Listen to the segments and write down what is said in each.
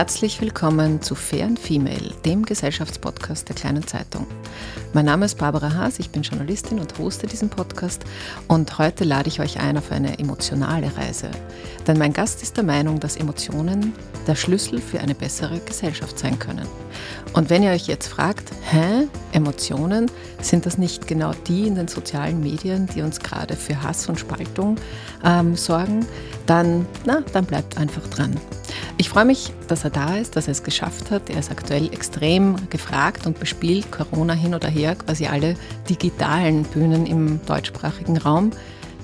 Herzlich willkommen zu Fair and Female, dem Gesellschaftspodcast der Kleinen Zeitung. Mein Name ist Barbara Haas, ich bin Journalistin und hoste diesen Podcast und heute lade ich euch ein auf eine emotionale Reise. Denn mein Gast ist der Meinung, dass Emotionen der Schlüssel für eine bessere Gesellschaft sein können. Und wenn ihr euch jetzt fragt, hä, Emotionen, sind das nicht genau die in den sozialen Medien, die uns gerade für Hass und Spaltung ähm, sorgen, dann, na, dann bleibt einfach dran. Ich freue mich, dass er da ist, dass er es geschafft hat. Er ist aktuell extrem gefragt und bespielt, Corona hin oder her, quasi alle digitalen Bühnen im deutschsprachigen Raum.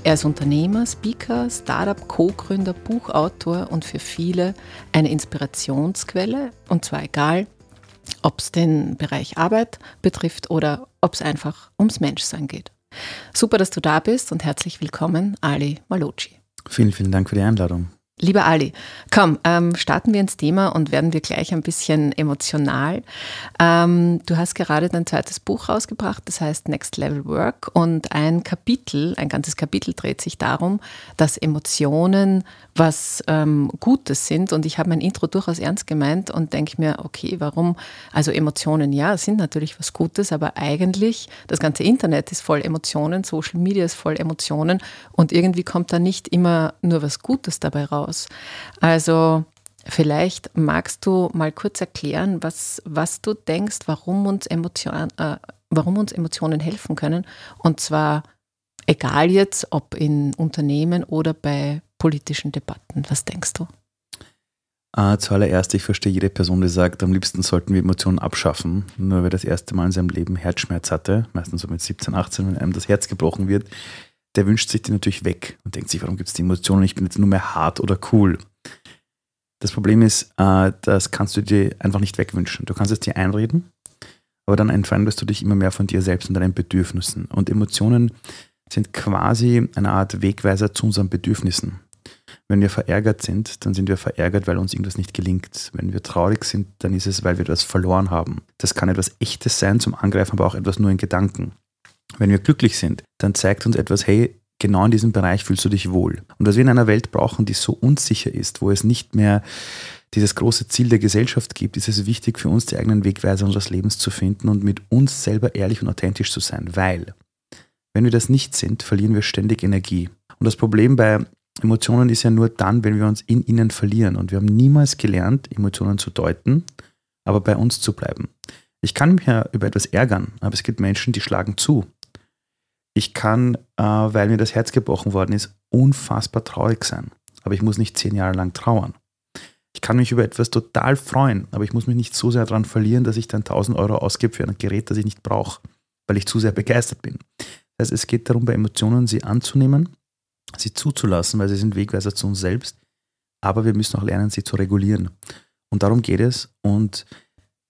Er ist Unternehmer, Speaker, Startup, Co-Gründer, Buchautor und für viele eine Inspirationsquelle. Und zwar egal, ob es den Bereich Arbeit betrifft oder ob es einfach ums Menschsein geht. Super, dass du da bist und herzlich willkommen, Ali Malocci. Vielen, vielen Dank für die Einladung. Lieber Ali, komm, ähm, starten wir ins Thema und werden wir gleich ein bisschen emotional. Ähm, du hast gerade dein zweites Buch rausgebracht, das heißt Next Level Work. Und ein Kapitel, ein ganzes Kapitel dreht sich darum, dass Emotionen was ähm, Gutes sind. Und ich habe mein Intro durchaus ernst gemeint und denke mir, okay, warum, also Emotionen, ja, sind natürlich was Gutes, aber eigentlich, das ganze Internet ist voll Emotionen, Social Media ist voll Emotionen und irgendwie kommt da nicht immer nur was Gutes dabei raus aus. Also vielleicht magst du mal kurz erklären, was, was du denkst, warum uns, Emotion, äh, warum uns Emotionen helfen können. Und zwar egal jetzt, ob in Unternehmen oder bei politischen Debatten. Was denkst du? Uh, zuallererst, ich verstehe jede Person, die sagt, am liebsten sollten wir Emotionen abschaffen. Nur wer das erste Mal in seinem Leben Herzschmerz hatte, meistens so mit 17, 18, wenn einem das Herz gebrochen wird, der wünscht sich die natürlich weg und denkt sich, warum gibt es die Emotionen? Ich bin jetzt nur mehr hart oder cool. Das Problem ist, äh, das kannst du dir einfach nicht wegwünschen. Du kannst es dir einreden, aber dann entfremdest du dich immer mehr von dir selbst und deinen Bedürfnissen. Und Emotionen sind quasi eine Art Wegweiser zu unseren Bedürfnissen. Wenn wir verärgert sind, dann sind wir verärgert, weil uns irgendwas nicht gelingt. Wenn wir traurig sind, dann ist es, weil wir etwas verloren haben. Das kann etwas Echtes sein zum Angreifen, aber auch etwas nur in Gedanken. Wenn wir glücklich sind, dann zeigt uns etwas, hey, genau in diesem Bereich fühlst du dich wohl. Und was wir in einer Welt brauchen, die so unsicher ist, wo es nicht mehr dieses große Ziel der Gesellschaft gibt, ist es wichtig für uns, die eigenen Wegweiser unseres Lebens zu finden und mit uns selber ehrlich und authentisch zu sein, weil wenn wir das nicht sind, verlieren wir ständig Energie. Und das Problem bei Emotionen ist ja nur dann, wenn wir uns in ihnen verlieren. Und wir haben niemals gelernt, Emotionen zu deuten, aber bei uns zu bleiben. Ich kann mich ja über etwas ärgern, aber es gibt Menschen, die schlagen zu. Ich kann, äh, weil mir das Herz gebrochen worden ist, unfassbar traurig sein. Aber ich muss nicht zehn Jahre lang trauern. Ich kann mich über etwas total freuen, aber ich muss mich nicht so sehr daran verlieren, dass ich dann 1000 Euro ausgebe für ein Gerät, das ich nicht brauche, weil ich zu sehr begeistert bin. Das heißt, es geht darum, bei Emotionen sie anzunehmen, sie zuzulassen, weil sie sind Wegweiser zu uns selbst, aber wir müssen auch lernen, sie zu regulieren. Und darum geht es. Und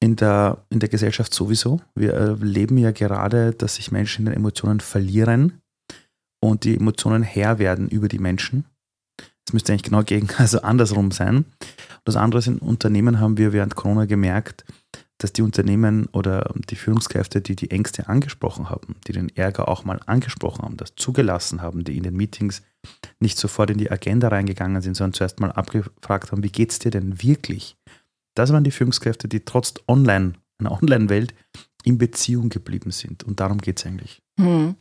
in der, in der Gesellschaft sowieso. Wir erleben ja gerade, dass sich Menschen in den Emotionen verlieren und die Emotionen Herr werden über die Menschen. Das müsste eigentlich genau gegen, also andersrum sein. Und das andere in Unternehmen haben wir während Corona gemerkt, dass die Unternehmen oder die Führungskräfte, die die Ängste angesprochen haben, die den Ärger auch mal angesprochen haben, das zugelassen haben, die in den Meetings nicht sofort in die Agenda reingegangen sind, sondern zuerst mal abgefragt haben, wie geht es dir denn wirklich? Das waren die Führungskräfte, die trotz Online, einer Online-Welt in Beziehung geblieben sind. Und darum geht es eigentlich. Hm.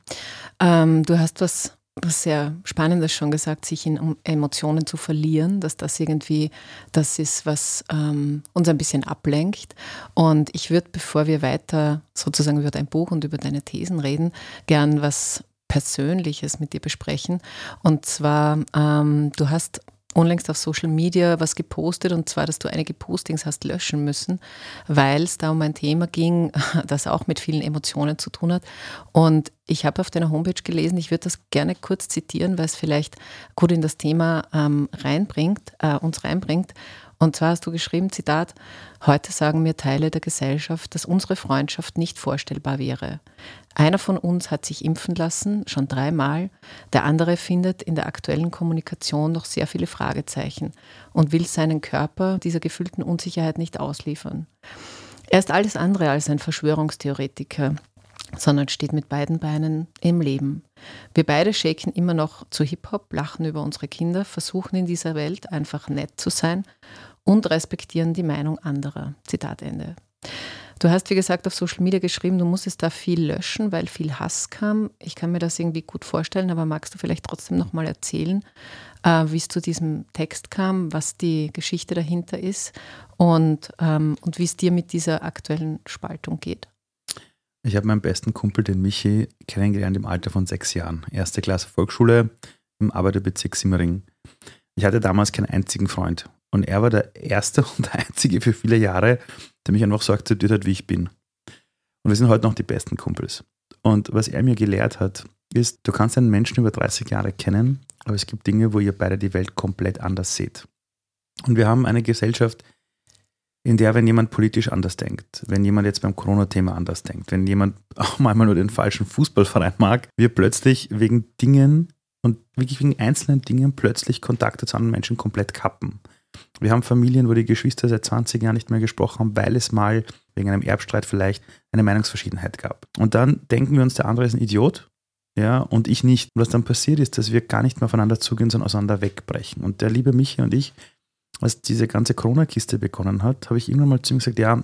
Ähm, du hast was, was sehr Spannendes schon gesagt, sich in Emotionen zu verlieren, dass das irgendwie das ist, was ähm, uns ein bisschen ablenkt. Und ich würde, bevor wir weiter sozusagen über dein Buch und über deine Thesen reden, gern was Persönliches mit dir besprechen. Und zwar, ähm, du hast unlängst auf Social Media was gepostet und zwar, dass du einige Postings hast löschen müssen, weil es da um ein Thema ging, das auch mit vielen Emotionen zu tun hat. Und ich habe auf deiner Homepage gelesen, ich würde das gerne kurz zitieren, weil es vielleicht gut in das Thema ähm, reinbringt, äh, uns reinbringt. Und zwar hast du geschrieben, Zitat, heute sagen mir Teile der Gesellschaft, dass unsere Freundschaft nicht vorstellbar wäre. Einer von uns hat sich impfen lassen, schon dreimal, der andere findet in der aktuellen Kommunikation noch sehr viele Fragezeichen und will seinen Körper dieser gefühlten Unsicherheit nicht ausliefern. Er ist alles andere als ein Verschwörungstheoretiker, sondern steht mit beiden Beinen im Leben. Wir beide shaken immer noch zu Hip-Hop, lachen über unsere Kinder, versuchen in dieser Welt einfach nett zu sein und respektieren die Meinung anderer. Zitat Ende. Du hast, wie gesagt, auf Social Media geschrieben, du musstest da viel löschen, weil viel Hass kam. Ich kann mir das irgendwie gut vorstellen, aber magst du vielleicht trotzdem nochmal erzählen, äh, wie es zu diesem Text kam, was die Geschichte dahinter ist und, ähm, und wie es dir mit dieser aktuellen Spaltung geht? Ich habe meinen besten Kumpel, den Michi, kennengelernt im Alter von sechs Jahren. Erste Klasse Volksschule im Arbeiterbezirk Simmering. Ich hatte damals keinen einzigen Freund. Und er war der Erste und der Einzige für viele Jahre, der mich einfach so akzeptiert hat, wie ich bin. Und wir sind heute noch die besten Kumpels. Und was er mir gelehrt hat, ist, du kannst einen Menschen über 30 Jahre kennen, aber es gibt Dinge, wo ihr beide die Welt komplett anders seht. Und wir haben eine Gesellschaft, in der, wenn jemand politisch anders denkt, wenn jemand jetzt beim Corona-Thema anders denkt, wenn jemand auch manchmal nur den falschen Fußballverein mag, wir plötzlich wegen Dingen und wirklich wegen einzelnen Dingen plötzlich Kontakte zu anderen Menschen komplett kappen. Wir haben Familien, wo die Geschwister seit 20 Jahren nicht mehr gesprochen haben, weil es mal wegen einem Erbstreit vielleicht eine Meinungsverschiedenheit gab. Und dann denken wir uns, der andere ist ein Idiot, ja, und ich nicht. Und was dann passiert ist, dass wir gar nicht mehr aufeinander zugehen, sondern auseinander wegbrechen. Und der liebe Michi und ich, als diese ganze Corona-Kiste begonnen hat, habe ich irgendwann mal zu ihm gesagt, ja,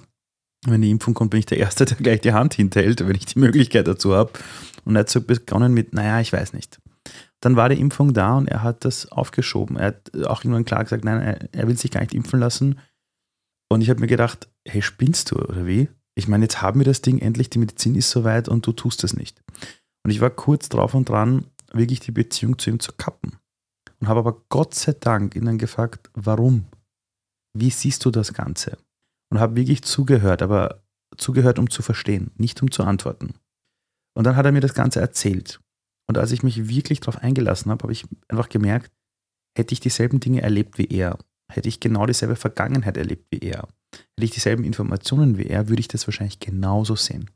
wenn die Impfung kommt, bin ich der Erste, der gleich die Hand hinterhält, wenn ich die Möglichkeit dazu habe. Und er hat so begonnen mit, naja, ich weiß nicht. Dann war die Impfung da und er hat das aufgeschoben. Er hat auch irgendwann klar gesagt, nein, er, will sich gar nicht impfen lassen. Und ich habe mir gedacht, hey, spinnst du oder wie? Ich meine, jetzt haben wir das Ding endlich, die Medizin ist soweit und du tust es nicht. Und ich war kurz drauf und dran, wirklich die Beziehung zu ihm zu kappen. Und habe aber Gott sei Dank ihn dann gefragt, warum? Wie siehst du das Ganze? Und habe wirklich zugehört, aber zugehört, um zu verstehen, nicht um zu antworten. Und dann hat er mir das Ganze erzählt. Und als ich mich wirklich darauf eingelassen habe, habe ich einfach gemerkt, hätte ich dieselben Dinge erlebt wie er, hätte ich genau dieselbe Vergangenheit erlebt wie er, hätte ich dieselben Informationen wie er, würde ich das wahrscheinlich genauso sehen.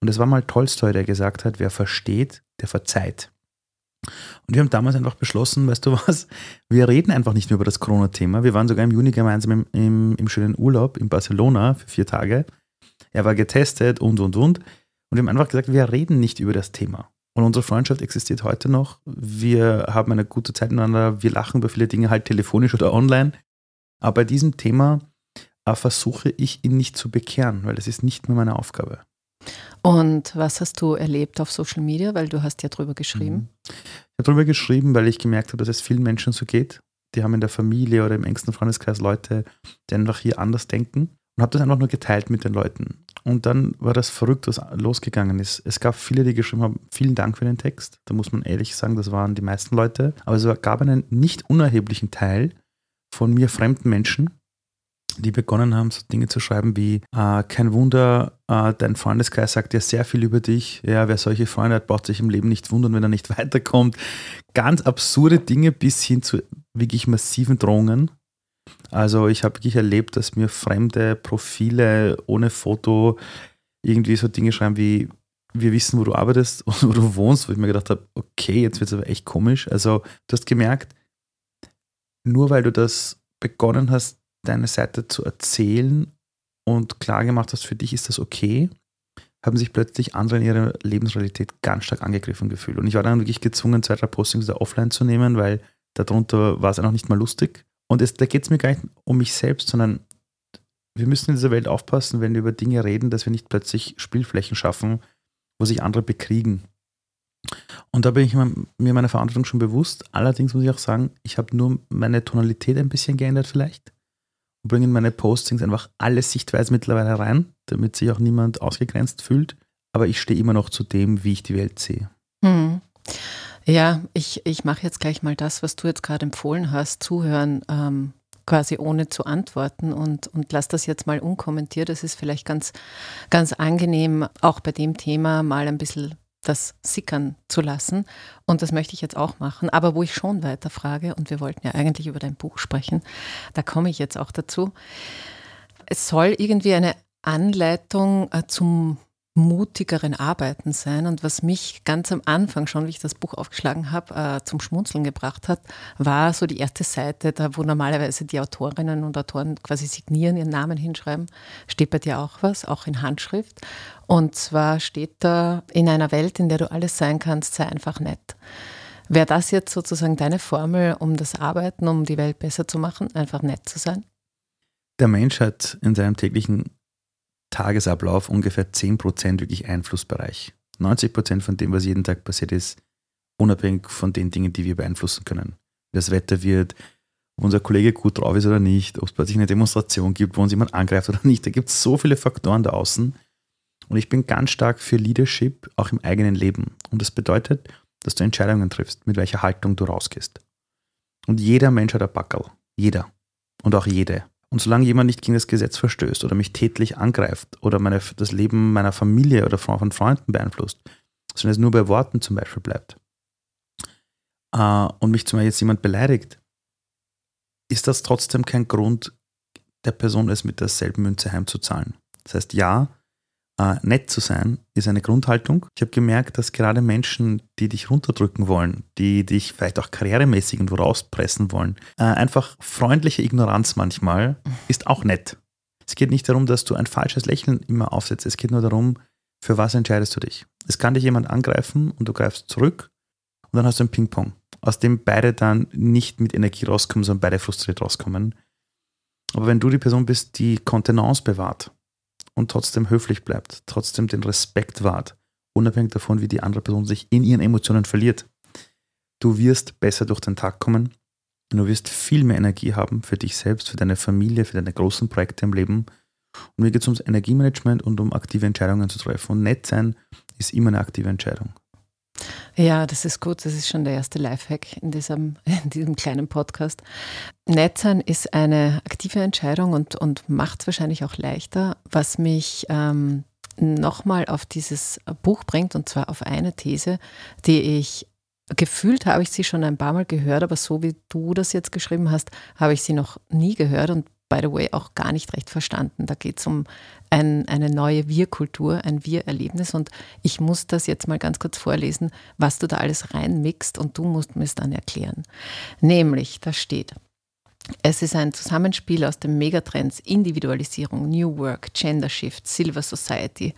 Und es war mal Tolstoi, der gesagt hat, wer versteht, der verzeiht. Und wir haben damals einfach beschlossen, weißt du was, wir reden einfach nicht mehr über das Corona-Thema. Wir waren sogar im Juni gemeinsam im, im, im schönen Urlaub in Barcelona für vier Tage. Er war getestet und, und, und. Und wir haben einfach gesagt, wir reden nicht über das Thema. Und unsere Freundschaft existiert heute noch. Wir haben eine gute Zeit miteinander. Wir lachen über viele Dinge halt telefonisch oder online. Aber bei diesem Thema äh, versuche ich ihn nicht zu bekehren, weil das ist nicht mehr meine Aufgabe. Und was hast du erlebt auf Social Media? Weil du hast ja drüber geschrieben. Mhm. Ich habe drüber geschrieben, weil ich gemerkt habe, dass es vielen Menschen so geht. Die haben in der Familie oder im engsten Freundeskreis Leute, die einfach hier anders denken. Und habe das einfach nur geteilt mit den Leuten. Und dann war das verrückt, was losgegangen ist. Es gab viele, die geschrieben haben, vielen Dank für den Text. Da muss man ehrlich sagen, das waren die meisten Leute. Aber es gab einen nicht unerheblichen Teil von mir fremden Menschen, die begonnen haben, so Dinge zu schreiben wie, äh, kein Wunder, äh, dein Freundeskreis sagt ja sehr viel über dich. Ja, wer solche Freunde hat, braucht sich im Leben nicht wundern, wenn er nicht weiterkommt. Ganz absurde Dinge bis hin zu wirklich massiven Drohungen. Also ich habe wirklich erlebt, dass mir fremde Profile ohne Foto irgendwie so Dinge schreiben wie, wir wissen, wo du arbeitest und wo du wohnst, wo ich mir gedacht habe, okay, jetzt wird es aber echt komisch. Also du hast gemerkt, nur weil du das begonnen hast, deine Seite zu erzählen und klar gemacht hast, für dich ist das okay, haben sich plötzlich andere in ihrer Lebensrealität ganz stark angegriffen gefühlt. Und ich war dann wirklich gezwungen, zwei, drei Postings da offline zu nehmen, weil darunter war es einfach nicht mal lustig. Und es, da geht es mir gar nicht um mich selbst, sondern wir müssen in dieser Welt aufpassen, wenn wir über Dinge reden, dass wir nicht plötzlich Spielflächen schaffen, wo sich andere bekriegen. Und da bin ich mir meiner Verantwortung schon bewusst. Allerdings muss ich auch sagen, ich habe nur meine Tonalität ein bisschen geändert vielleicht und bringe in meine Postings einfach alle Sichtweisen mittlerweile rein, damit sich auch niemand ausgegrenzt fühlt. Aber ich stehe immer noch zu dem, wie ich die Welt sehe. Hm. Ja, ich, ich mache jetzt gleich mal das, was du jetzt gerade empfohlen hast, zuhören, ähm, quasi ohne zu antworten und, und lass das jetzt mal unkommentiert. Das ist vielleicht ganz, ganz angenehm, auch bei dem Thema mal ein bisschen das sickern zu lassen. Und das möchte ich jetzt auch machen. Aber wo ich schon weiter frage, und wir wollten ja eigentlich über dein Buch sprechen, da komme ich jetzt auch dazu. Es soll irgendwie eine Anleitung äh, zum mutigeren Arbeiten sein. Und was mich ganz am Anfang schon, wie ich das Buch aufgeschlagen habe, äh, zum Schmunzeln gebracht hat, war so die erste Seite, da wo normalerweise die Autorinnen und Autoren quasi signieren, ihren Namen hinschreiben, steht bei dir auch was, auch in Handschrift. Und zwar steht da, in einer Welt, in der du alles sein kannst, sei einfach nett. Wäre das jetzt sozusagen deine Formel, um das Arbeiten, um die Welt besser zu machen, einfach nett zu sein? der Mensch hat in seinem täglichen Tagesablauf ungefähr 10% wirklich Einflussbereich. 90% von dem, was jeden Tag passiert, ist unabhängig von den Dingen, die wir beeinflussen können. Das Wetter wird, ob unser Kollege gut drauf ist oder nicht, ob es plötzlich eine Demonstration gibt, wo uns jemand angreift oder nicht. Da gibt es so viele Faktoren da außen. Und ich bin ganz stark für Leadership, auch im eigenen Leben. Und das bedeutet, dass du Entscheidungen triffst, mit welcher Haltung du rausgehst. Und jeder Mensch hat ein Backel. Jeder. Und auch jede. Und solange jemand nicht gegen das Gesetz verstößt oder mich tätlich angreift oder meine, das Leben meiner Familie oder von Freunden beeinflusst, sondern es nur bei Worten zum Beispiel bleibt, äh, und mich zum Beispiel jetzt jemand beleidigt, ist das trotzdem kein Grund, der Person es mit derselben Münze heimzuzahlen. Das heißt, ja, äh, nett zu sein ist eine Grundhaltung. Ich habe gemerkt, dass gerade Menschen, die dich runterdrücken wollen, die dich vielleicht auch karrieremäßig irgendwo rauspressen wollen, äh, einfach freundliche Ignoranz manchmal ist auch nett. Es geht nicht darum, dass du ein falsches Lächeln immer aufsetzt. Es geht nur darum, für was entscheidest du dich. Es kann dich jemand angreifen und du greifst zurück und dann hast du ein Ping-Pong aus dem beide dann nicht mit Energie rauskommen, sondern beide frustriert rauskommen. Aber wenn du die Person bist, die Kontenance bewahrt und trotzdem höflich bleibt, trotzdem den Respekt wahrt, unabhängig davon, wie die andere Person sich in ihren Emotionen verliert, du wirst besser durch den Tag kommen und du wirst viel mehr Energie haben für dich selbst, für deine Familie, für deine großen Projekte im Leben. Und mir geht es ums Energiemanagement und um aktive Entscheidungen zu treffen. Und nett sein ist immer eine aktive Entscheidung. Ja, das ist gut. Das ist schon der erste Lifehack in diesem, in diesem kleinen Podcast. Nett sein ist eine aktive Entscheidung und, und macht es wahrscheinlich auch leichter, was mich ähm, nochmal auf dieses Buch bringt, und zwar auf eine These, die ich gefühlt habe ich sie schon ein paar Mal gehört, aber so wie du das jetzt geschrieben hast, habe ich sie noch nie gehört und by the way, auch gar nicht recht verstanden. Da geht es um ein, eine neue Wir-Kultur, ein Wir-Erlebnis. Und ich muss das jetzt mal ganz kurz vorlesen, was du da alles reinmixt und du musst mir es dann erklären. Nämlich, da steht, es ist ein Zusammenspiel aus den Megatrends Individualisierung, New Work, Gender Shift, Silver Society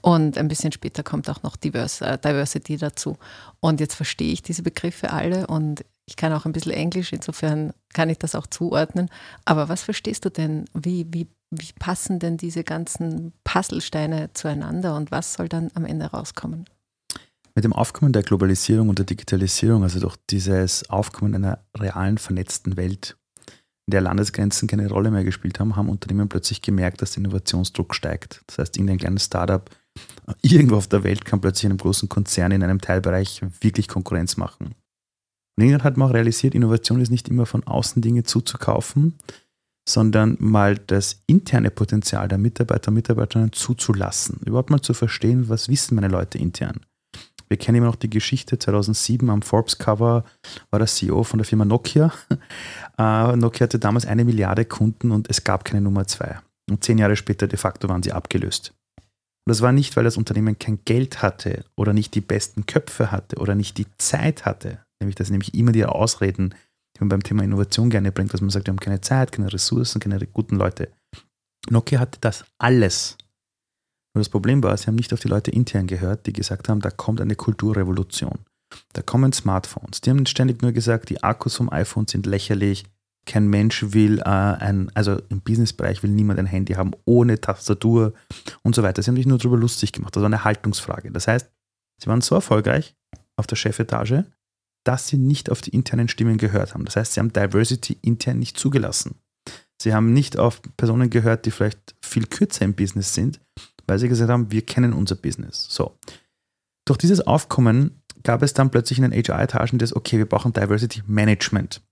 und ein bisschen später kommt auch noch Diversity dazu. Und jetzt verstehe ich diese Begriffe alle und ich kann auch ein bisschen Englisch, insofern kann ich das auch zuordnen. Aber was verstehst du denn? Wie, wie, wie passen denn diese ganzen Puzzlesteine zueinander und was soll dann am Ende rauskommen? Mit dem Aufkommen der Globalisierung und der Digitalisierung, also durch dieses Aufkommen einer realen vernetzten Welt, in der Landesgrenzen keine Rolle mehr gespielt haben, haben Unternehmen plötzlich gemerkt, dass der Innovationsdruck steigt. Das heißt, irgendein kleines Startup irgendwo auf der Welt kann plötzlich einem großen Konzern in einem Teilbereich wirklich Konkurrenz machen. Und irgendwann hat man auch realisiert, Innovation ist nicht immer von außen Dinge zuzukaufen, sondern mal das interne Potenzial der Mitarbeiter und Mitarbeiterinnen zuzulassen. Überhaupt mal zu verstehen, was wissen meine Leute intern. Wir kennen immer noch die Geschichte, 2007 am Forbes-Cover war der CEO von der Firma Nokia. Uh, Nokia hatte damals eine Milliarde Kunden und es gab keine Nummer zwei. Und zehn Jahre später de facto waren sie abgelöst. Und das war nicht, weil das Unternehmen kein Geld hatte oder nicht die besten Köpfe hatte oder nicht die Zeit hatte, Nämlich, das sind nämlich immer die Ausreden, die man beim Thema Innovation gerne bringt, dass man sagt, wir haben keine Zeit, keine Ressourcen, keine guten Leute. Nokia hatte das alles. Nur das Problem war, sie haben nicht auf die Leute intern gehört, die gesagt haben, da kommt eine Kulturrevolution. Da kommen Smartphones. Die haben ständig nur gesagt, die Akkus vom iPhone sind lächerlich. Kein Mensch will äh, ein, also im Businessbereich will niemand ein Handy haben ohne Tastatur und so weiter. Sie haben sich nur darüber lustig gemacht. Das war eine Haltungsfrage. Das heißt, sie waren so erfolgreich auf der Chefetage, dass sie nicht auf die internen Stimmen gehört haben. Das heißt, sie haben Diversity intern nicht zugelassen. Sie haben nicht auf Personen gehört, die vielleicht viel kürzer im Business sind, weil sie gesagt haben, wir kennen unser Business. So. Durch dieses Aufkommen gab es dann plötzlich in den HR-Etagen das, okay, wir brauchen Diversity Management.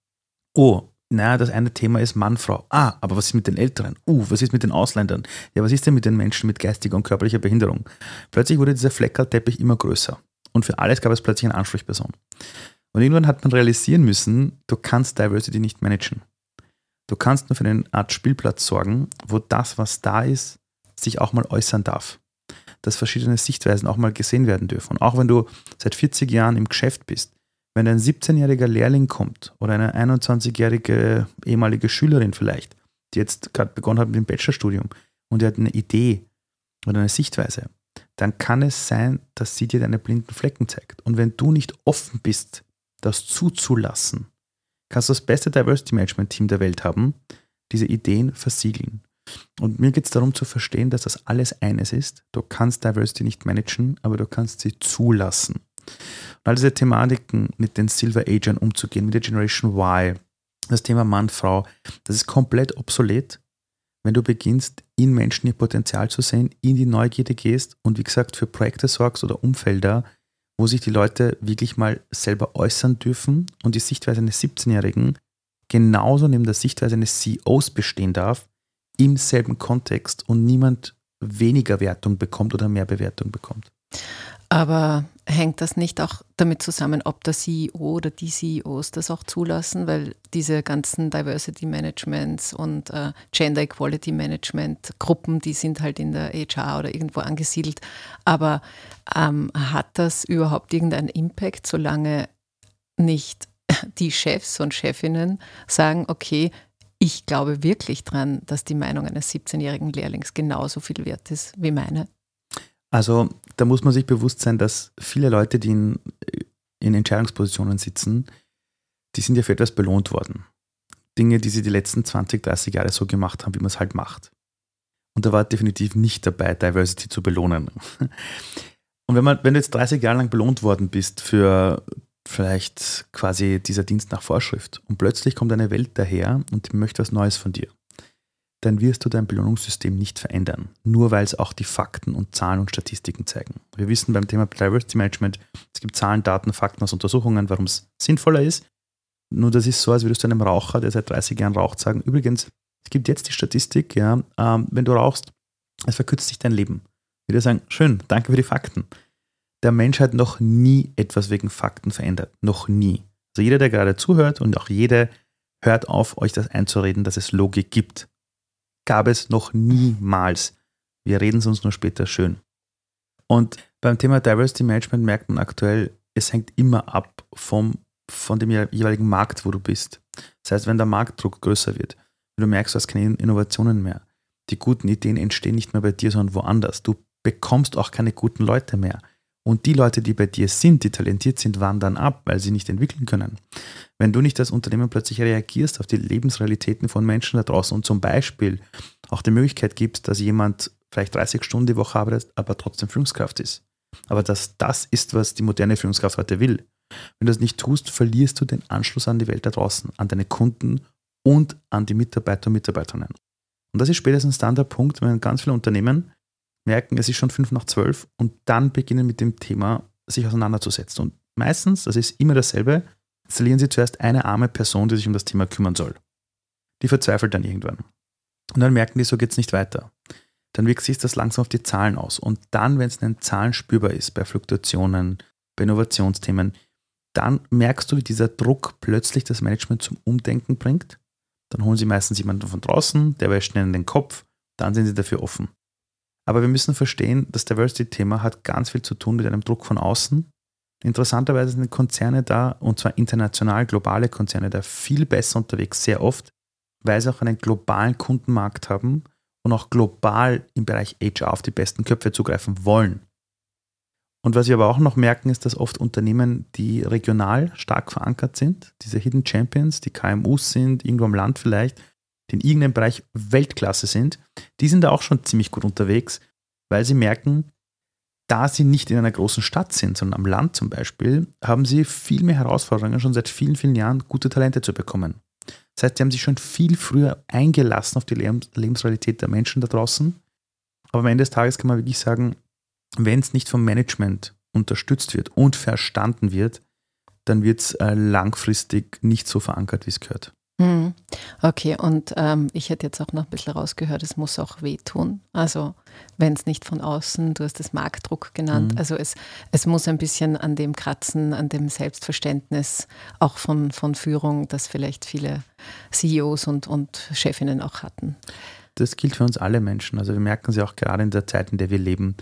Oh, naja, das eine Thema ist Mann, Frau. Ah, aber was ist mit den Älteren? Uh, was ist mit den Ausländern? Ja, was ist denn mit den Menschen mit geistiger und körperlicher Behinderung? Plötzlich wurde dieser Fleckerlteppich immer größer. Und für alles gab es plötzlich eine Ansprechperson. Und irgendwann hat man realisieren müssen, du kannst Diversity nicht managen. Du kannst nur für eine Art Spielplatz sorgen, wo das, was da ist, sich auch mal äußern darf. Dass verschiedene Sichtweisen auch mal gesehen werden dürfen. Und auch wenn du seit 40 Jahren im Geschäft bist, wenn ein 17-jähriger Lehrling kommt oder eine 21-jährige ehemalige Schülerin vielleicht, die jetzt gerade begonnen hat mit dem Bachelorstudium und die hat eine Idee oder eine Sichtweise, dann kann es sein, dass sie dir deine blinden Flecken zeigt. Und wenn du nicht offen bist das zuzulassen, kannst du das beste Diversity Management Team der Welt haben. diese Ideen versiegeln. Und mir geht es darum zu verstehen, dass das alles eines ist. Du kannst Diversity nicht managen, aber du kannst sie zulassen. Und all diese Thematiken mit den Silver Agern umzugehen, mit der Generation Y, das Thema Mann, Frau, das ist komplett obsolet, wenn du beginnst, in Menschen ihr Potenzial zu sehen, in die Neugierde gehst und wie gesagt für Projekte sorgst oder Umfelder, wo sich die Leute wirklich mal selber äußern dürfen und die Sichtweise eines 17-Jährigen genauso neben der Sichtweise eines CEOs bestehen darf, im selben Kontext und niemand weniger Wertung bekommt oder mehr Bewertung bekommt. Aber hängt das nicht auch damit zusammen, ob der CEO oder die CEOs das auch zulassen? Weil diese ganzen Diversity Managements und äh, Gender Equality Management Gruppen, die sind halt in der HR oder irgendwo angesiedelt. Aber ähm, hat das überhaupt irgendeinen Impact, solange nicht die Chefs und Chefinnen sagen, okay, ich glaube wirklich dran, dass die Meinung eines 17-jährigen Lehrlings genauso viel wert ist wie meine? Also da muss man sich bewusst sein, dass viele Leute, die in, in Entscheidungspositionen sitzen, die sind ja für etwas belohnt worden. Dinge, die sie die letzten 20, 30 Jahre so gemacht haben, wie man es halt macht. Und da war definitiv nicht dabei, Diversity zu belohnen. Und wenn, man, wenn du jetzt 30 Jahre lang belohnt worden bist für vielleicht quasi dieser Dienst nach Vorschrift und plötzlich kommt eine Welt daher und möchte was Neues von dir, dann wirst du dein Belohnungssystem nicht verändern, nur weil es auch die Fakten und Zahlen und Statistiken zeigen. Wir wissen beim Thema Diversity Management, es gibt Zahlen, Daten, Fakten aus Untersuchungen, warum es sinnvoller ist. Nur das ist so, als würdest du einem Raucher, der seit 30 Jahren raucht, sagen, übrigens, es gibt jetzt die Statistik, ja, ähm, wenn du rauchst, es verkürzt sich dein Leben. Würde sagen, schön, danke für die Fakten. Der Mensch hat noch nie etwas wegen Fakten verändert. Noch nie. Also jeder, der gerade zuhört und auch jede, hört auf, euch das einzureden, dass es Logik gibt gab es noch niemals. Wir reden es uns nur später schön. Und beim Thema Diversity Management merkt man aktuell, es hängt immer ab vom, von dem jeweiligen Markt, wo du bist. Das heißt, wenn der Marktdruck größer wird, wenn du merkst, du hast keine Innovationen mehr, die guten Ideen entstehen nicht mehr bei dir, sondern woanders. Du bekommst auch keine guten Leute mehr. Und die Leute, die bei dir sind, die talentiert sind, wandern ab, weil sie nicht entwickeln können. Wenn du nicht als Unternehmen plötzlich reagierst auf die Lebensrealitäten von Menschen da draußen und zum Beispiel auch die Möglichkeit gibst, dass jemand vielleicht 30 Stunden die Woche arbeitet, aber trotzdem Führungskraft ist. Aber dass das ist, was die moderne Führungskraft heute will. Wenn du das nicht tust, verlierst du den Anschluss an die Welt da draußen, an deine Kunden und an die Mitarbeiter und Mitarbeiterinnen. Und das ist spätestens dann der Punkt, wenn ganz viele Unternehmen merken, es ist schon fünf nach zwölf und dann beginnen mit dem Thema sich auseinanderzusetzen. Und meistens, das ist immer dasselbe, installieren sie zuerst eine arme Person, die sich um das Thema kümmern soll. Die verzweifelt dann irgendwann. Und dann merken die, so geht es nicht weiter. Dann wirkt sich das langsam auf die Zahlen aus. Und dann, wenn es in den Zahlen spürbar ist, bei Fluktuationen, bei Innovationsthemen, dann merkst du, wie dieser Druck plötzlich das Management zum Umdenken bringt. Dann holen sie meistens jemanden von draußen, der wäscht ihnen den Kopf, dann sind sie dafür offen. Aber wir müssen verstehen, das Diversity-Thema hat ganz viel zu tun mit einem Druck von außen. Interessanterweise sind Konzerne da, und zwar international globale Konzerne, da viel besser unterwegs, sehr oft, weil sie auch einen globalen Kundenmarkt haben und auch global im Bereich HR auf die besten Köpfe zugreifen wollen. Und was wir aber auch noch merken, ist, dass oft Unternehmen, die regional stark verankert sind, diese Hidden Champions, die KMUs sind, irgendwo am Land vielleicht, die in irgendeinem Bereich Weltklasse sind, die sind da auch schon ziemlich gut unterwegs, weil sie merken, da sie nicht in einer großen Stadt sind, sondern am Land zum Beispiel, haben sie viel mehr Herausforderungen, schon seit vielen, vielen Jahren gute Talente zu bekommen. Das heißt, sie haben sich schon viel früher eingelassen auf die Lebensrealität der Menschen da draußen. Aber am Ende des Tages kann man wirklich sagen, wenn es nicht vom Management unterstützt wird und verstanden wird, dann wird es äh, langfristig nicht so verankert, wie es gehört. Hm. Okay, und ähm, ich hätte jetzt auch noch ein bisschen rausgehört, es muss auch wehtun. Also wenn es nicht von außen, du hast es Marktdruck genannt, mhm. also es, es muss ein bisschen an dem kratzen, an dem Selbstverständnis auch von, von Führung, das vielleicht viele CEOs und, und Chefinnen auch hatten. Das gilt für uns alle Menschen. Also wir merken es ja auch gerade in der Zeit, in der wir leben.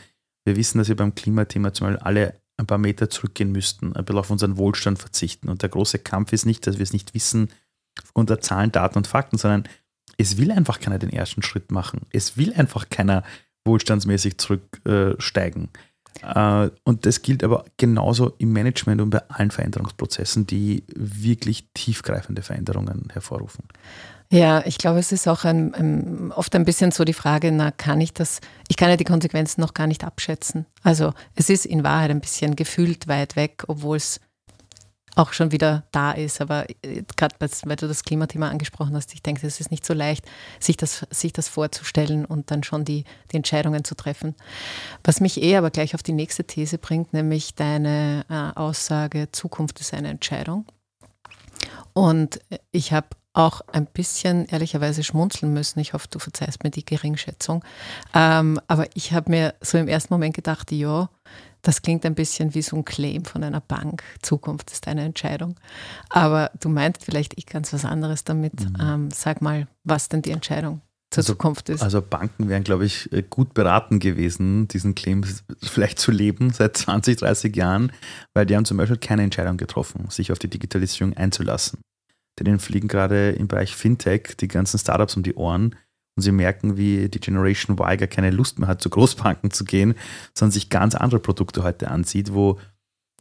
Wir wissen, dass wir beim Klimathema zum Beispiel alle ein paar Meter zurückgehen müssten, ein bisschen auf unseren Wohlstand verzichten. Und der große Kampf ist nicht, dass wir es nicht wissen, der Zahlen, Daten und Fakten, sondern es will einfach keiner den ersten Schritt machen. Es will einfach keiner wohlstandsmäßig zurücksteigen. Äh, und das gilt aber genauso im Management und bei allen Veränderungsprozessen, die wirklich tiefgreifende Veränderungen hervorrufen. Ja, ich glaube, es ist auch ein, ein, oft ein bisschen so die Frage, na, kann ich das, ich kann ja die Konsequenzen noch gar nicht abschätzen. Also es ist in Wahrheit ein bisschen gefühlt weit weg, obwohl es auch schon wieder da ist. Aber äh, gerade weil du das Klimathema angesprochen hast, ich denke, es ist nicht so leicht, sich das, sich das vorzustellen und dann schon die, die Entscheidungen zu treffen. Was mich eh aber gleich auf die nächste These bringt, nämlich deine äh, Aussage, Zukunft ist eine Entscheidung. Und ich habe auch ein bisschen ehrlicherweise schmunzeln müssen. Ich hoffe, du verzeihst mir die Geringschätzung. Ähm, aber ich habe mir so im ersten Moment gedacht, ja, das klingt ein bisschen wie so ein Claim von einer Bank. Zukunft ist eine Entscheidung. Aber du meinst vielleicht ich ganz was anderes damit. Mhm. Ähm, sag mal, was denn die Entscheidung zur also, Zukunft ist. Also Banken wären, glaube ich, äh, gut beraten gewesen, diesen Claim vielleicht zu leben seit 20, 30 Jahren, weil die haben zum Beispiel keine Entscheidung getroffen, sich auf die Digitalisierung einzulassen. Denen fliegen gerade im Bereich Fintech die ganzen Startups um die Ohren und sie merken, wie die Generation Y gar keine Lust mehr hat, zu Großbanken zu gehen, sondern sich ganz andere Produkte heute ansieht, wo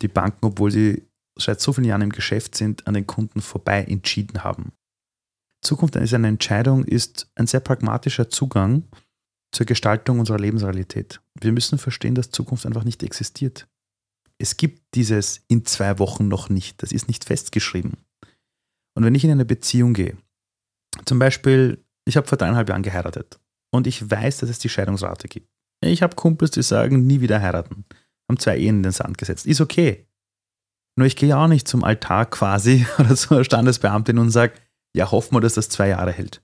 die Banken, obwohl sie seit so vielen Jahren im Geschäft sind, an den Kunden vorbei entschieden haben. Zukunft ist eine Entscheidung, ist ein sehr pragmatischer Zugang zur Gestaltung unserer Lebensrealität. Wir müssen verstehen, dass Zukunft einfach nicht existiert. Es gibt dieses in zwei Wochen noch nicht. Das ist nicht festgeschrieben. Und wenn ich in eine Beziehung gehe, zum Beispiel ich habe vor dreieinhalb Jahren geheiratet und ich weiß, dass es die Scheidungsrate gibt. Ich habe Kumpels, die sagen, nie wieder heiraten. Haben zwei Ehen in den Sand gesetzt. Ist okay. Nur ich gehe auch nicht zum Altar quasi oder zur Standesbeamtin und sage, ja, hoffen wir, dass das zwei Jahre hält.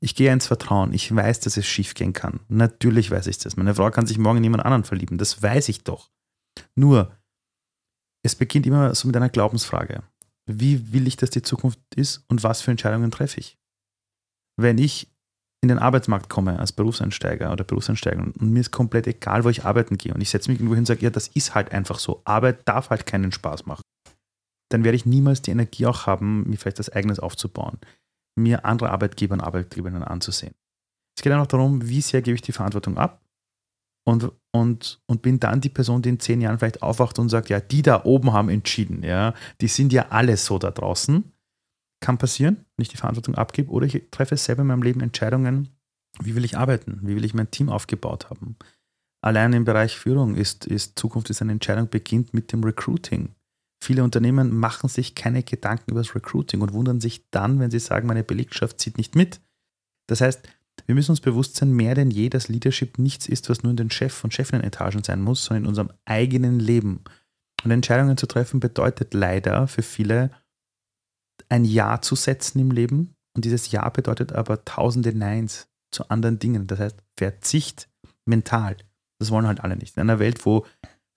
Ich gehe ins Vertrauen. Ich weiß, dass es schief gehen kann. Natürlich weiß ich das. Meine Frau kann sich morgen in jemand anderen verlieben. Das weiß ich doch. Nur, es beginnt immer so mit einer Glaubensfrage. Wie will ich, dass die Zukunft ist und was für Entscheidungen treffe ich? Wenn ich in den Arbeitsmarkt komme als Berufseinsteiger oder Berufseinsteiger und mir ist komplett egal, wo ich arbeiten gehe und ich setze mich irgendwo hin und sage, ja, das ist halt einfach so. Arbeit darf halt keinen Spaß machen. Dann werde ich niemals die Energie auch haben, mir vielleicht das eigenes aufzubauen, mir andere Arbeitgeber und Arbeitgeberinnen anzusehen. Es geht auch darum, wie sehr gebe ich die Verantwortung ab und, und, und bin dann die Person, die in zehn Jahren vielleicht aufwacht und sagt, ja, die da oben haben entschieden, ja, die sind ja alle so da draußen kann passieren, wenn ich die Verantwortung abgebe, oder ich treffe selber in meinem Leben Entscheidungen, wie will ich arbeiten, wie will ich mein Team aufgebaut haben. Allein im Bereich Führung ist, ist Zukunft ist eine Entscheidung, beginnt mit dem Recruiting. Viele Unternehmen machen sich keine Gedanken über das Recruiting und wundern sich dann, wenn sie sagen, meine Belegschaft zieht nicht mit. Das heißt, wir müssen uns bewusst sein, mehr denn je, dass Leadership nichts ist, was nur in den Chef- und Chefinnen-Etagen sein muss, sondern in unserem eigenen Leben. Und Entscheidungen zu treffen bedeutet leider für viele ein Ja zu setzen im Leben. Und dieses Ja bedeutet aber tausende Neins zu anderen Dingen. Das heißt, Verzicht mental. Das wollen halt alle nicht. In einer Welt, wo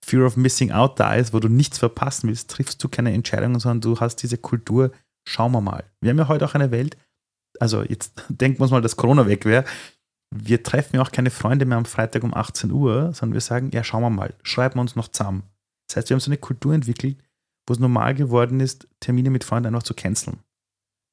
Fear of Missing Out da ist, wo du nichts verpassen willst, triffst du keine Entscheidungen, sondern du hast diese Kultur, schauen wir mal. Wir haben ja heute auch eine Welt, also jetzt denken wir uns mal, dass Corona weg wäre. Wir treffen ja auch keine Freunde mehr am Freitag um 18 Uhr, sondern wir sagen, ja, schauen wir mal, schreiben wir uns noch zusammen. Das heißt, wir haben so eine Kultur entwickelt, wo es normal geworden ist, Termine mit Freunden einfach zu canceln.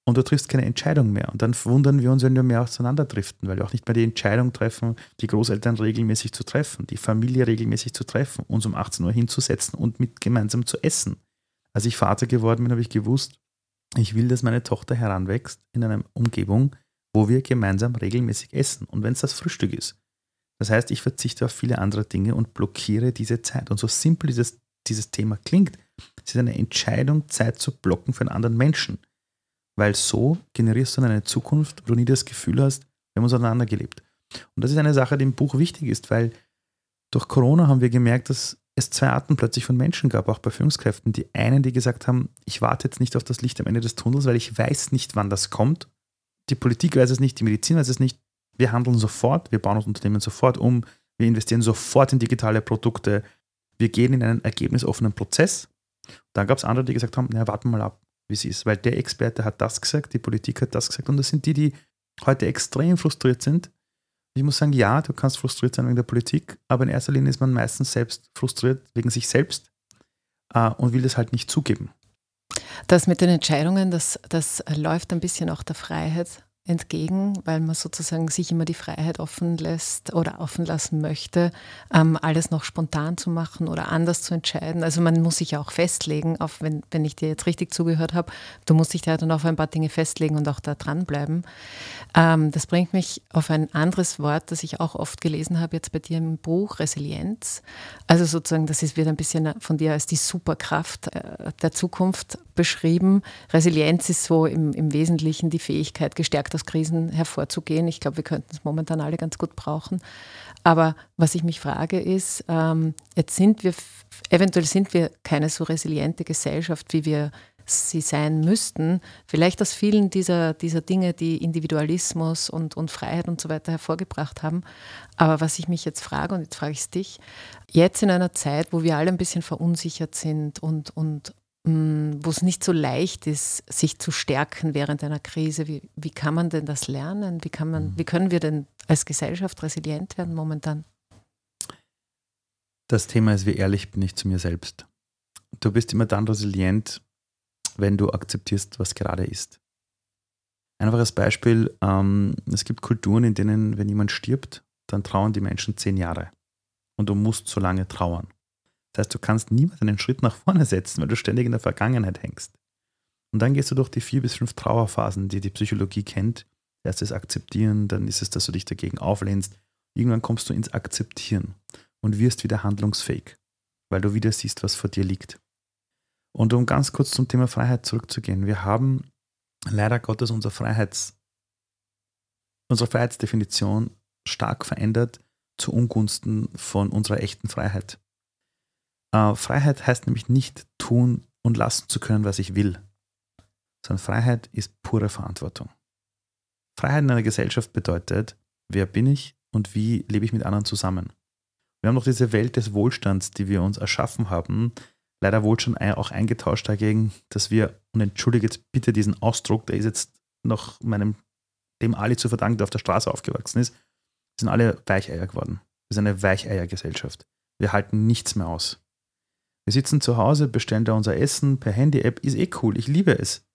Und du triffst keine Entscheidung mehr. Und dann wundern wir uns, wenn wir mehr auseinanderdriften, weil wir auch nicht mehr die Entscheidung treffen, die Großeltern regelmäßig zu treffen, die Familie regelmäßig zu treffen, uns um 18 Uhr hinzusetzen und mit gemeinsam zu essen. Als ich Vater geworden bin, habe ich gewusst, ich will, dass meine Tochter heranwächst in einer Umgebung, wo wir gemeinsam regelmäßig essen. Und wenn es das Frühstück ist. Das heißt, ich verzichte auf viele andere Dinge und blockiere diese Zeit. Und so simpel dieses, dieses Thema klingt, es ist eine Entscheidung, Zeit zu blocken für einen anderen Menschen. Weil so generierst du dann eine Zukunft, wo du nie das Gefühl hast, wir haben uns aneinander gelebt. Und das ist eine Sache, die im Buch wichtig ist, weil durch Corona haben wir gemerkt, dass es zwei Arten plötzlich von Menschen gab, auch bei Führungskräften. Die einen, die gesagt haben, ich warte jetzt nicht auf das Licht am Ende des Tunnels, weil ich weiß nicht, wann das kommt. Die Politik weiß es nicht, die Medizin weiß es nicht. Wir handeln sofort, wir bauen das Unternehmen sofort um, wir investieren sofort in digitale Produkte, wir gehen in einen ergebnisoffenen Prozess dann gab es andere, die gesagt haben, naja, warten mal ab, wie es ist. Weil der Experte hat das gesagt, die Politik hat das gesagt. Und das sind die, die heute extrem frustriert sind. Ich muss sagen, ja, du kannst frustriert sein wegen der Politik, aber in erster Linie ist man meistens selbst frustriert wegen sich selbst äh, und will das halt nicht zugeben. Das mit den Entscheidungen, das, das läuft ein bisschen auch der Freiheit entgegen, weil man sozusagen sich immer die Freiheit offen lässt oder offen lassen möchte, ähm, alles noch spontan zu machen oder anders zu entscheiden. Also man muss sich auch festlegen, auf, wenn, wenn ich dir jetzt richtig zugehört habe, du musst dich da dann auf ein paar Dinge festlegen und auch da dranbleiben. Ähm, das bringt mich auf ein anderes Wort, das ich auch oft gelesen habe, jetzt bei dir im Buch, Resilienz. Also sozusagen, das ist, wird ein bisschen von dir als die Superkraft äh, der Zukunft beschrieben. Resilienz ist so im, im Wesentlichen die Fähigkeit, gestärkt aus Krisen hervorzugehen. Ich glaube, wir könnten es momentan alle ganz gut brauchen. Aber was ich mich frage ist, ähm, jetzt sind wir, eventuell sind wir keine so resiliente Gesellschaft, wie wir sie sein müssten. Vielleicht aus vielen dieser, dieser Dinge, die Individualismus und, und Freiheit und so weiter hervorgebracht haben. Aber was ich mich jetzt frage, und jetzt frage ich es dich, jetzt in einer Zeit, wo wir alle ein bisschen verunsichert sind und, und wo es nicht so leicht ist, sich zu stärken während einer Krise. Wie, wie kann man denn das lernen? Wie, kann man, mhm. wie können wir denn als Gesellschaft resilient werden momentan? Das Thema ist, wie ehrlich bin ich zu mir selbst. Du bist immer dann resilient, wenn du akzeptierst, was gerade ist. Einfaches Beispiel, ähm, es gibt Kulturen, in denen, wenn jemand stirbt, dann trauern die Menschen zehn Jahre. Und du musst so lange trauern. Das heißt, du kannst niemals einen Schritt nach vorne setzen, weil du ständig in der Vergangenheit hängst. Und dann gehst du durch die vier bis fünf Trauerphasen, die die Psychologie kennt. Erst das Akzeptieren, dann ist es, dass du dich dagegen auflehnst. Irgendwann kommst du ins Akzeptieren und wirst wieder handlungsfähig, weil du wieder siehst, was vor dir liegt. Und um ganz kurz zum Thema Freiheit zurückzugehen, wir haben leider Gottes unsere, Freiheits, unsere Freiheitsdefinition stark verändert zu Ungunsten von unserer echten Freiheit. Äh, Freiheit heißt nämlich nicht tun und lassen zu können, was ich will, sondern Freiheit ist pure Verantwortung. Freiheit in einer Gesellschaft bedeutet, wer bin ich und wie lebe ich mit anderen zusammen. Wir haben noch diese Welt des Wohlstands, die wir uns erschaffen haben, leider wohl schon auch eingetauscht dagegen, dass wir, und entschuldige jetzt bitte diesen Ausdruck, der ist jetzt noch meinem, dem Ali zu verdanken, der auf der Straße aufgewachsen ist, sind alle Weicheier geworden. Wir sind eine Weicheiergesellschaft. Wir halten nichts mehr aus. Wir sitzen zu Hause, bestellen da unser Essen per Handy-App, ist eh cool, ich liebe es.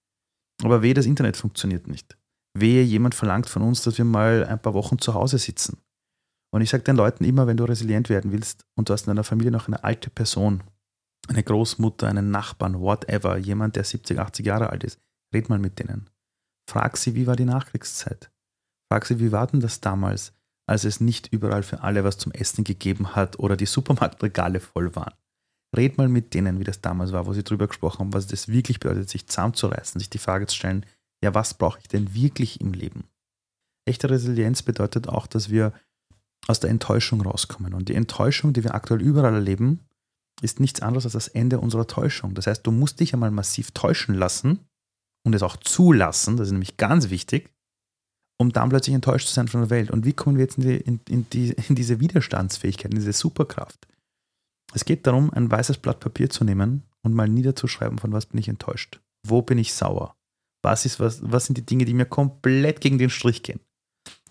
Aber wehe, das Internet funktioniert nicht. Wehe, jemand verlangt von uns, dass wir mal ein paar Wochen zu Hause sitzen. Und ich sage den Leuten immer, wenn du resilient werden willst und du hast in deiner Familie noch eine alte Person, eine Großmutter, einen Nachbarn, whatever, jemand, der 70, 80 Jahre alt ist, red mal mit denen. Frag sie, wie war die Nachkriegszeit? Frag sie, wie war denn das damals, als es nicht überall für alle was zum Essen gegeben hat oder die Supermarktregale voll waren? Red mal mit denen, wie das damals war, wo sie drüber gesprochen haben, was das wirklich bedeutet, sich zusammenzureißen, sich die Frage zu stellen, ja, was brauche ich denn wirklich im Leben? Echte Resilienz bedeutet auch, dass wir aus der Enttäuschung rauskommen. Und die Enttäuschung, die wir aktuell überall erleben, ist nichts anderes als das Ende unserer Täuschung. Das heißt, du musst dich einmal massiv täuschen lassen und es auch zulassen, das ist nämlich ganz wichtig, um dann plötzlich enttäuscht zu sein von der Welt. Und wie kommen wir jetzt in, die, in, in, die, in diese Widerstandsfähigkeit, in diese Superkraft? Es geht darum, ein weißes Blatt Papier zu nehmen und mal niederzuschreiben, von was bin ich enttäuscht. Wo bin ich sauer? Was, ist, was, was sind die Dinge, die mir komplett gegen den Strich gehen?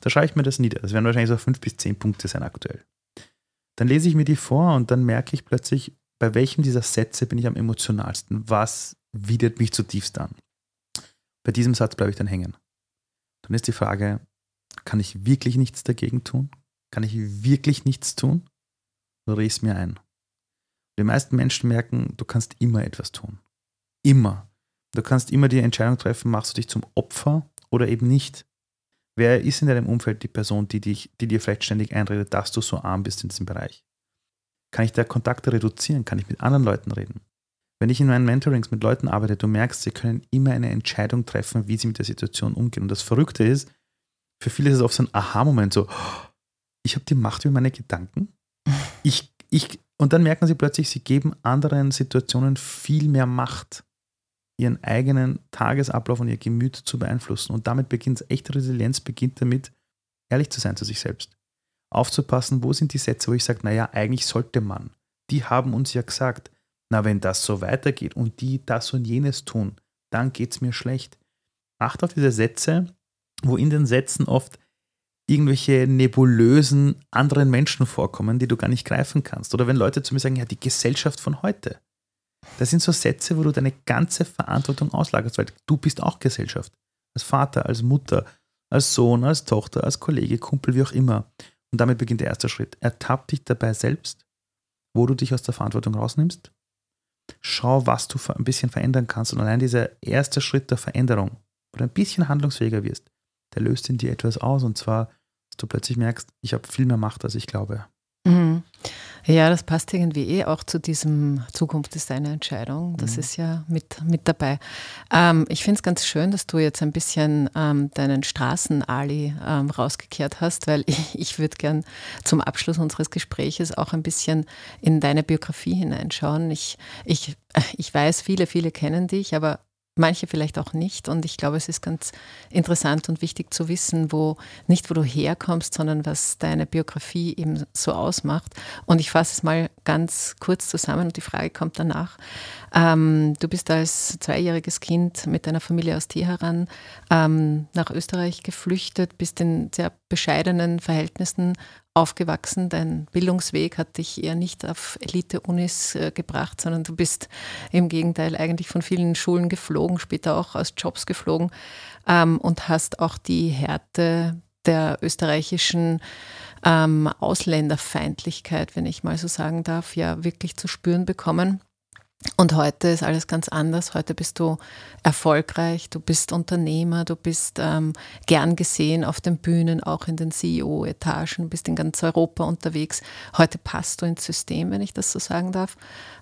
Da schreibe ich mir das nieder. Das werden wahrscheinlich so fünf bis zehn Punkte sein aktuell. Dann lese ich mir die vor und dann merke ich plötzlich, bei welchem dieser Sätze bin ich am emotionalsten? Was widert mich zutiefst an? Bei diesem Satz bleibe ich dann hängen. Dann ist die Frage, kann ich wirklich nichts dagegen tun? Kann ich wirklich nichts tun? Oder es mir ein? Die meisten Menschen merken, du kannst immer etwas tun. Immer. Du kannst immer die Entscheidung treffen, machst du dich zum Opfer oder eben nicht. Wer ist in deinem Umfeld die Person, die, dich, die dir vielleicht ständig einredet, dass du so arm bist in diesem Bereich? Kann ich da Kontakte reduzieren? Kann ich mit anderen Leuten reden? Wenn ich in meinen Mentorings mit Leuten arbeite, du merkst, sie können immer eine Entscheidung treffen, wie sie mit der Situation umgehen. Und das Verrückte ist, für viele ist es oft so ein Aha-Moment, so, ich habe die Macht über meine Gedanken. Ich, ich, und dann merken sie plötzlich, sie geben anderen Situationen viel mehr Macht, ihren eigenen Tagesablauf und ihr Gemüt zu beeinflussen. Und damit beginnt echte Resilienz, beginnt damit, ehrlich zu sein zu sich selbst. Aufzupassen, wo sind die Sätze, wo ich sage, naja, eigentlich sollte man. Die haben uns ja gesagt, na, wenn das so weitergeht und die das und jenes tun, dann geht es mir schlecht. Acht auf diese Sätze, wo in den Sätzen oft irgendwelche nebulösen anderen Menschen vorkommen, die du gar nicht greifen kannst. Oder wenn Leute zu mir sagen, ja, die Gesellschaft von heute. Das sind so Sätze, wo du deine ganze Verantwortung auslagerst, weil du bist auch Gesellschaft. Als Vater, als Mutter, als Sohn, als Tochter, als Kollege, Kumpel, wie auch immer. Und damit beginnt der erste Schritt. Ertapp dich dabei selbst, wo du dich aus der Verantwortung rausnimmst. Schau, was du ein bisschen verändern kannst. Und allein dieser erste Schritt der Veränderung, wo du ein bisschen handlungsfähiger wirst, der löst in dir etwas aus. Und zwar, dass du plötzlich merkst, ich habe viel mehr Macht, als ich glaube. Mhm. Ja, das passt irgendwie eh auch zu diesem Zukunft ist deine Entscheidung. Das mhm. ist ja mit, mit dabei. Ähm, ich finde es ganz schön, dass du jetzt ein bisschen ähm, deinen Straßen-Ali ähm, rausgekehrt hast, weil ich, ich würde gern zum Abschluss unseres Gespräches auch ein bisschen in deine Biografie hineinschauen. Ich, ich, ich weiß, viele, viele kennen dich, aber manche vielleicht auch nicht. Und ich glaube, es ist ganz interessant und wichtig zu wissen, wo nicht wo du herkommst, sondern was deine Biografie eben so ausmacht. Und ich fasse es mal ganz kurz zusammen und die Frage kommt danach. Ähm, du bist als zweijähriges Kind mit deiner Familie aus Teheran ähm, nach Österreich geflüchtet, bist in sehr bescheidenen Verhältnissen aufgewachsen. Dein Bildungsweg hat dich eher nicht auf Elite-Unis äh, gebracht, sondern du bist im Gegenteil eigentlich von vielen Schulen geflogen, später auch aus Jobs geflogen ähm, und hast auch die Härte der österreichischen ähm, Ausländerfeindlichkeit, wenn ich mal so sagen darf, ja wirklich zu spüren bekommen. Und heute ist alles ganz anders. Heute bist du erfolgreich, du bist Unternehmer, du bist ähm, gern gesehen auf den Bühnen, auch in den CEO-Etagen, bist in ganz Europa unterwegs. Heute passt du ins System, wenn ich das so sagen darf.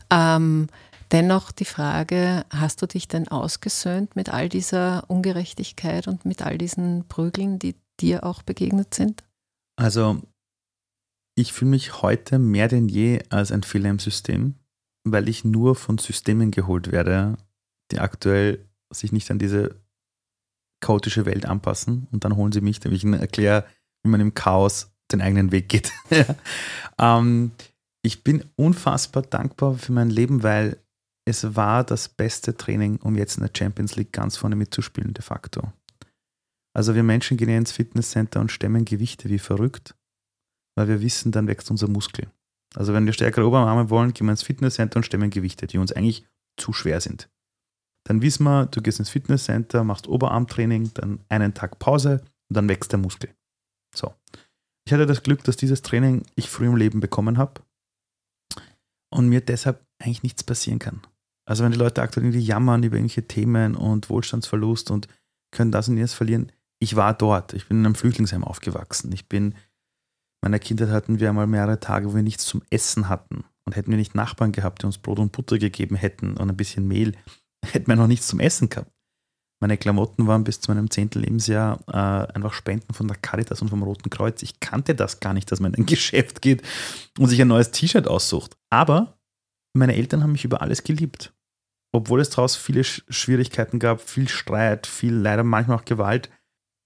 Ähm, dennoch die Frage, hast du dich denn ausgesöhnt mit all dieser Ungerechtigkeit und mit all diesen Prügeln, die dir auch begegnet sind? Also, ich fühle mich heute mehr denn je als ein Fehler im System weil ich nur von Systemen geholt werde, die aktuell sich nicht an diese chaotische Welt anpassen. Und dann holen sie mich, damit ich ihnen erkläre, wie man im Chaos den eigenen Weg geht. ähm, ich bin unfassbar dankbar für mein Leben, weil es war das beste Training, um jetzt in der Champions League ganz vorne mitzuspielen, de facto. Also wir Menschen gehen ins Fitnesscenter und stemmen Gewichte wie verrückt, weil wir wissen, dann wächst unser Muskel. Also wenn wir stärkere Oberarme wollen, gehen wir ins Fitnesscenter und stemmen Gewichte, die uns eigentlich zu schwer sind. Dann wissen wir, du gehst ins Fitnesscenter, machst Oberarmtraining, dann einen Tag Pause und dann wächst der Muskel. So. Ich hatte das Glück, dass dieses Training ich früh im Leben bekommen habe und mir deshalb eigentlich nichts passieren kann. Also wenn die Leute aktuell irgendwie jammern über irgendwelche Themen und Wohlstandsverlust und können das und jenes verlieren, ich war dort. Ich bin in einem Flüchtlingsheim aufgewachsen. Ich bin meiner Kindheit hatten wir einmal mehrere Tage, wo wir nichts zum Essen hatten. Und hätten wir nicht Nachbarn gehabt, die uns Brot und Butter gegeben hätten und ein bisschen Mehl, hätten wir noch nichts zum Essen gehabt. Meine Klamotten waren bis zu meinem zehnten Lebensjahr äh, einfach Spenden von der Caritas und vom Roten Kreuz. Ich kannte das gar nicht, dass man in ein Geschäft geht und sich ein neues T-Shirt aussucht. Aber meine Eltern haben mich über alles geliebt. Obwohl es daraus viele Schwierigkeiten gab, viel Streit, viel leider manchmal auch Gewalt.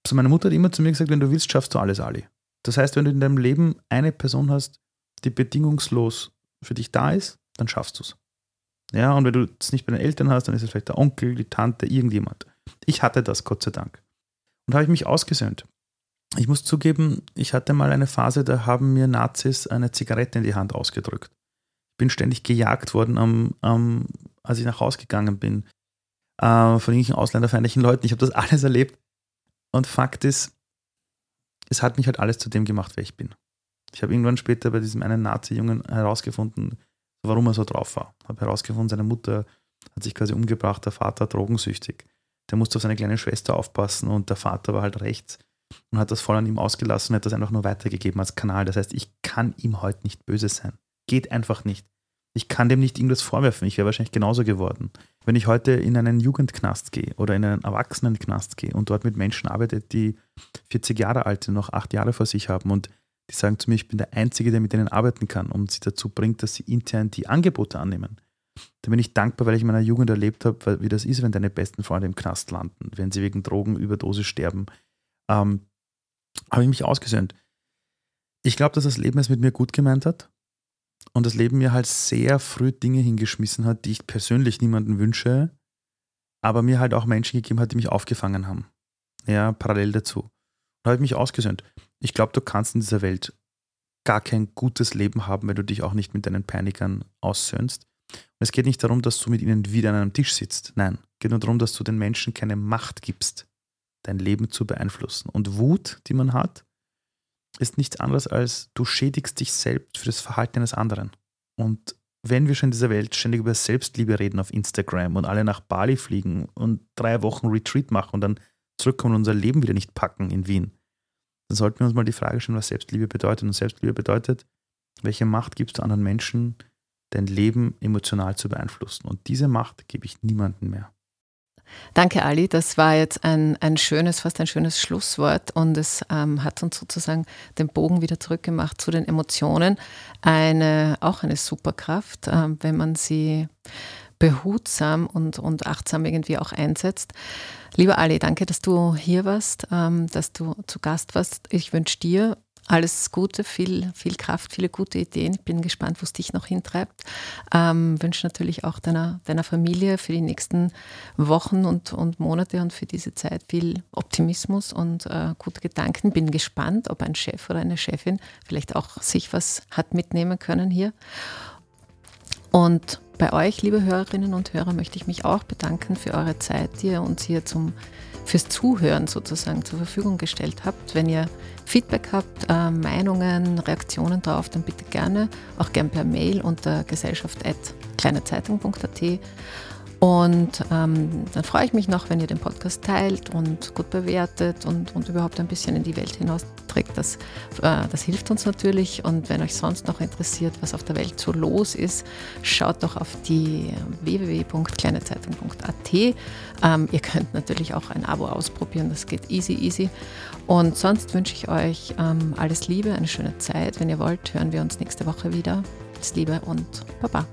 Also meine Mutter hat immer zu mir gesagt, wenn du willst, schaffst du alles, Ali. Das heißt, wenn du in deinem Leben eine Person hast, die bedingungslos für dich da ist, dann schaffst du es. Ja, und wenn du es nicht bei den Eltern hast, dann ist es vielleicht der Onkel, die Tante, irgendjemand. Ich hatte das, Gott sei Dank. Und habe ich mich ausgesöhnt. Ich muss zugeben, ich hatte mal eine Phase, da haben mir Nazis eine Zigarette in die Hand ausgedrückt. Ich bin ständig gejagt worden, am, am, als ich nach Hause gegangen bin, äh, von irgendwelchen ausländerfeindlichen Leuten. Ich habe das alles erlebt. Und Fakt ist, es hat mich halt alles zu dem gemacht, wer ich bin. Ich habe irgendwann später bei diesem einen Nazi-Jungen herausgefunden, warum er so drauf war. Habe herausgefunden, seine Mutter hat sich quasi umgebracht, der Vater drogensüchtig. Der musste auf seine kleine Schwester aufpassen und der Vater war halt rechts und hat das voll an ihm ausgelassen und hat das einfach nur weitergegeben als Kanal. Das heißt, ich kann ihm heute nicht böse sein. Geht einfach nicht. Ich kann dem nicht irgendwas vorwerfen. Ich wäre wahrscheinlich genauso geworden. Wenn ich heute in einen Jugendknast gehe oder in einen Erwachsenenknast gehe und dort mit Menschen arbeite, die 40 Jahre alt sind, noch acht Jahre vor sich haben und die sagen zu mir, ich bin der Einzige, der mit denen arbeiten kann und sie dazu bringt, dass sie intern die Angebote annehmen. Da bin ich dankbar, weil ich in meiner Jugend erlebt habe, wie das ist, wenn deine besten Freunde im Knast landen, wenn sie wegen Drogenüberdosis sterben. Ähm, habe ich mich ausgesöhnt. Ich glaube, dass das Leben es mit mir gut gemeint hat und das Leben mir halt sehr früh Dinge hingeschmissen hat, die ich persönlich niemandem wünsche, aber mir halt auch Menschen gegeben hat, die mich aufgefangen haben. Ja, parallel dazu. Da habe ich mich ausgesöhnt. Ich glaube, du kannst in dieser Welt gar kein gutes Leben haben, wenn du dich auch nicht mit deinen Panikern aussöhnst. Und es geht nicht darum, dass du mit ihnen wieder an einem Tisch sitzt. Nein, es geht nur darum, dass du den Menschen keine Macht gibst, dein Leben zu beeinflussen. Und Wut, die man hat, ist nichts anderes als du schädigst dich selbst für das Verhalten eines anderen. Und wenn wir schon in dieser Welt ständig über Selbstliebe reden auf Instagram und alle nach Bali fliegen und drei Wochen Retreat machen und dann zurückkommen und unser Leben wieder nicht packen in Wien, dann sollten wir uns mal die Frage stellen, was Selbstliebe bedeutet. Und Selbstliebe bedeutet, welche Macht gibst du anderen Menschen, dein Leben emotional zu beeinflussen. Und diese Macht gebe ich niemandem mehr. Danke, Ali. Das war jetzt ein, ein schönes, fast ein schönes Schlusswort und es ähm, hat uns sozusagen den Bogen wieder zurückgemacht zu den Emotionen. Eine, auch eine Superkraft, ähm, wenn man sie behutsam und, und achtsam irgendwie auch einsetzt. Lieber Ali, danke, dass du hier warst, ähm, dass du zu Gast warst. Ich wünsche dir alles Gute, viel, viel Kraft, viele gute Ideen. Ich bin gespannt, wo es dich noch hintreibt. Ähm, wünsche natürlich auch deiner, deiner Familie für die nächsten Wochen und, und Monate und für diese Zeit viel Optimismus und äh, gute Gedanken. Bin gespannt, ob ein Chef oder eine Chefin vielleicht auch sich was hat mitnehmen können hier. Und bei euch, liebe Hörerinnen und Hörer, möchte ich mich auch bedanken für eure Zeit, die ihr uns hier zum, fürs Zuhören sozusagen zur Verfügung gestellt habt. Wenn ihr Feedback habt, äh, Meinungen, Reaktionen drauf, dann bitte gerne, auch gern per Mail unter gesellschaft.kleinezeitung.at. Und ähm, dann freue ich mich noch, wenn ihr den Podcast teilt und gut bewertet und, und überhaupt ein bisschen in die Welt hinaus trägt. Das, äh, das hilft uns natürlich. Und wenn euch sonst noch interessiert, was auf der Welt so los ist, schaut doch auf die www.kleinezeitung.at. Ähm, ihr könnt natürlich auch ein Abo ausprobieren, das geht easy, easy. Und sonst wünsche ich euch ähm, alles Liebe, eine schöne Zeit. Wenn ihr wollt, hören wir uns nächste Woche wieder. Alles Liebe und Baba.